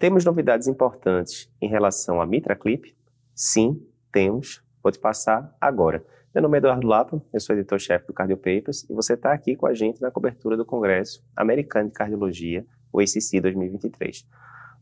Temos novidades importantes em relação à MitraClip? Sim, temos. Vou te passar agora. Meu nome é Eduardo Lapa, eu sou editor-chefe do Cardio Papers e você está aqui com a gente na cobertura do Congresso Americano de Cardiologia, o ACC 2023.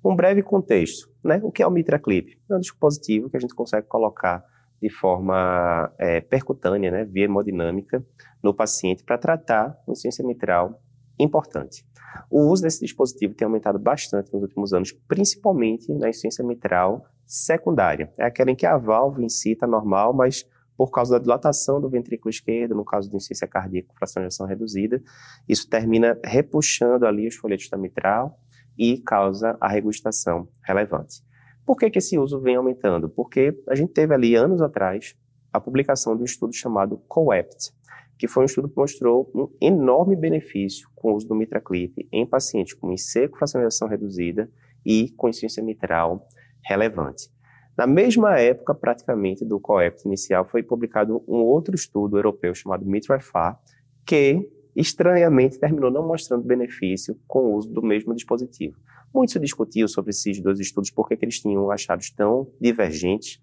Um breve contexto, né? O que é o MitraClip? É um dispositivo que a gente consegue colocar de forma é, percutânea, né, via hemodinâmica, no paciente para tratar insuficiência mitral importante. O uso desse dispositivo tem aumentado bastante nos últimos anos, principalmente na insuficiência mitral secundária. É aquela em que a válvula em si está normal, mas por causa da dilatação do ventrículo esquerdo, no caso de insuficiência cardíaca com fração de ejeção reduzida, isso termina repuxando ali os folhetos da mitral e causa a regurgitação relevante. Por que, que esse uso vem aumentando? Porque a gente teve ali anos atrás a publicação de um estudo chamado COEPT, que foi um estudo que mostrou um enorme benefício com o uso do MitraClip em pacientes com de ejeção reduzida e com insuficiência mitral relevante. Na mesma época, praticamente, do COEPT inicial, foi publicado um outro estudo europeu chamado MITRA-FA, que, estranhamente, terminou não mostrando benefício com o uso do mesmo dispositivo. Muito se discutiu sobre esses dois estudos, porque que eles tinham achados tão divergentes,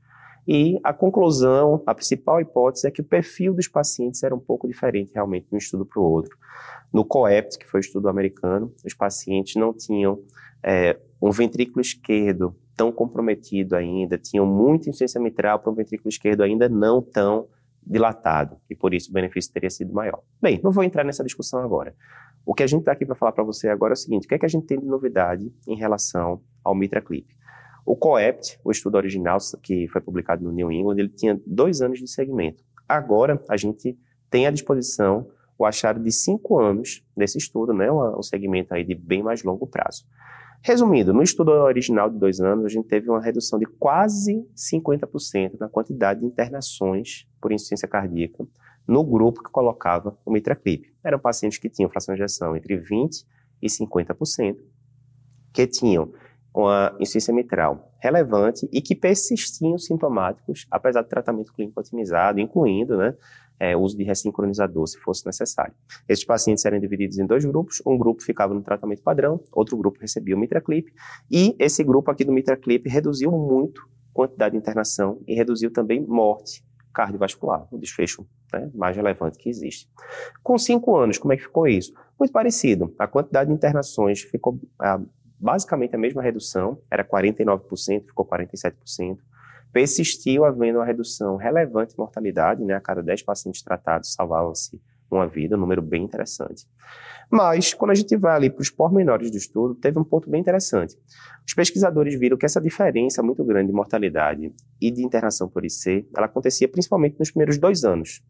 e a conclusão, a principal hipótese é que o perfil dos pacientes era um pouco diferente realmente de um estudo para o outro. No COEPT, que foi o estudo americano, os pacientes não tinham é, um ventrículo esquerdo tão comprometido ainda, tinham muita insuficiência mitral para um ventrículo esquerdo ainda não tão dilatado, e por isso o benefício teria sido maior. Bem, não vou entrar nessa discussão agora. O que a gente está aqui para falar para você agora é o seguinte: o que é que a gente tem de novidade em relação ao MitraClip? O COEPT, o estudo original que foi publicado no New England, ele tinha dois anos de segmento. Agora, a gente tem à disposição o achado de cinco anos desse estudo, né, um segmento aí de bem mais longo prazo. Resumindo, no estudo original de dois anos, a gente teve uma redução de quase 50% na quantidade de internações por insuficiência cardíaca no grupo que colocava o mitraclip. Eram pacientes que tinham fração de ejeção entre 20% e 50%, que tinham uma insuficiência mitral relevante e que persistiam sintomáticos, apesar do tratamento clínico otimizado, incluindo né, é, uso de ressincronizador, se fosse necessário. Esses pacientes eram divididos em dois grupos, um grupo ficava no tratamento padrão, outro grupo recebia o mitraclip, e esse grupo aqui do mitraclip reduziu muito a quantidade de internação e reduziu também morte cardiovascular, o desfecho né, mais relevante que existe. Com cinco anos, como é que ficou isso? Muito parecido. A quantidade de internações ficou ah, basicamente a mesma redução, era 49%, ficou 47% persistiu havendo uma redução relevante de mortalidade, né? A cada 10 pacientes tratados salvavam-se uma vida, um número bem interessante. Mas, quando a gente vai ali para os pormenores do estudo, teve um ponto bem interessante. Os pesquisadores viram que essa diferença muito grande de mortalidade e de internação por IC, ela acontecia principalmente nos primeiros dois anos.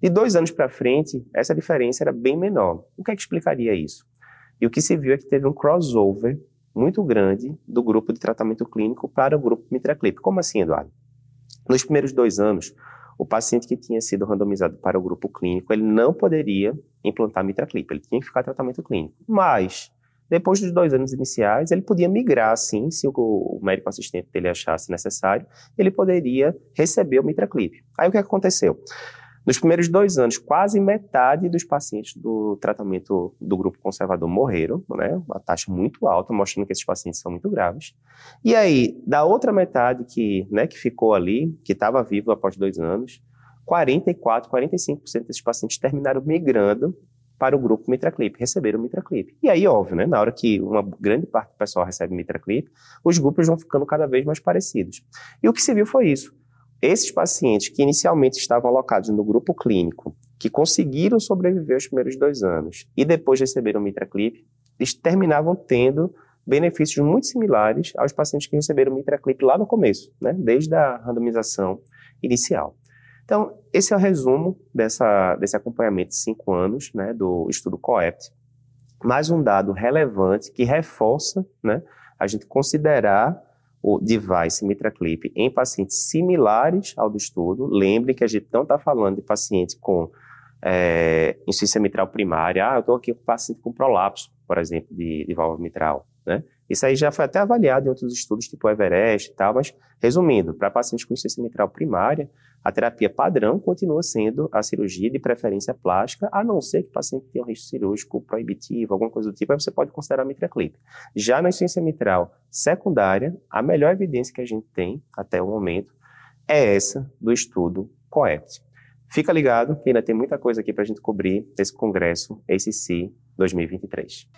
De dois anos para frente, essa diferença era bem menor. O que é que explicaria isso? E o que se viu é que teve um crossover muito grande do grupo de tratamento clínico para o grupo MitraClip. Como assim, Eduardo? Nos primeiros dois anos, o paciente que tinha sido randomizado para o grupo clínico, ele não poderia implantar MitraClip, ele tinha que ficar tratamento clínico. Mas, depois dos dois anos iniciais, ele podia migrar, sim, se o médico assistente dele achasse necessário, ele poderia receber o MitraClip. Aí o que aconteceu? Nos primeiros dois anos, quase metade dos pacientes do tratamento do grupo conservador morreram, né? Uma taxa muito alta, mostrando que esses pacientes são muito graves. E aí, da outra metade que, né, que ficou ali, que estava vivo após dois anos, 44, 45% desses pacientes terminaram migrando para o grupo MitraClip, receberam MitraClip. E aí, óbvio, né, na hora que uma grande parte do pessoal recebe MitraClip, os grupos vão ficando cada vez mais parecidos. E o que se viu foi isso. Esses pacientes que inicialmente estavam alocados no grupo clínico, que conseguiram sobreviver os primeiros dois anos e depois receberam mitraclip, eles terminavam tendo benefícios muito similares aos pacientes que receberam mitraclip lá no começo, né, desde a randomização inicial. Então, esse é o resumo dessa, desse acompanhamento de cinco anos né, do estudo COEPT. Mais um dado relevante que reforça né, a gente considerar o device MitraClip em pacientes similares ao do estudo. Lembre que a gente não está falando de pacientes com é, insuficiência mitral primária. Ah, eu estou aqui com paciente com prolapso, por exemplo, de, de válvula mitral. Né? Isso aí já foi até avaliado em outros estudos, tipo Everest e tal, mas resumindo, para pacientes com insuficiência mitral primária, A terapia padrão continua sendo a cirurgia de preferência plástica, a não ser que o paciente tenha um risco cirúrgico proibitivo, alguma coisa do tipo, aí você pode considerar a mitraclip. Já na insuficiência mitral secundária, a melhor evidência que a gente tem até o momento é essa do estudo COEPT. Fica ligado que ainda tem muita coisa aqui para a gente cobrir nesse congresso ACC 2023.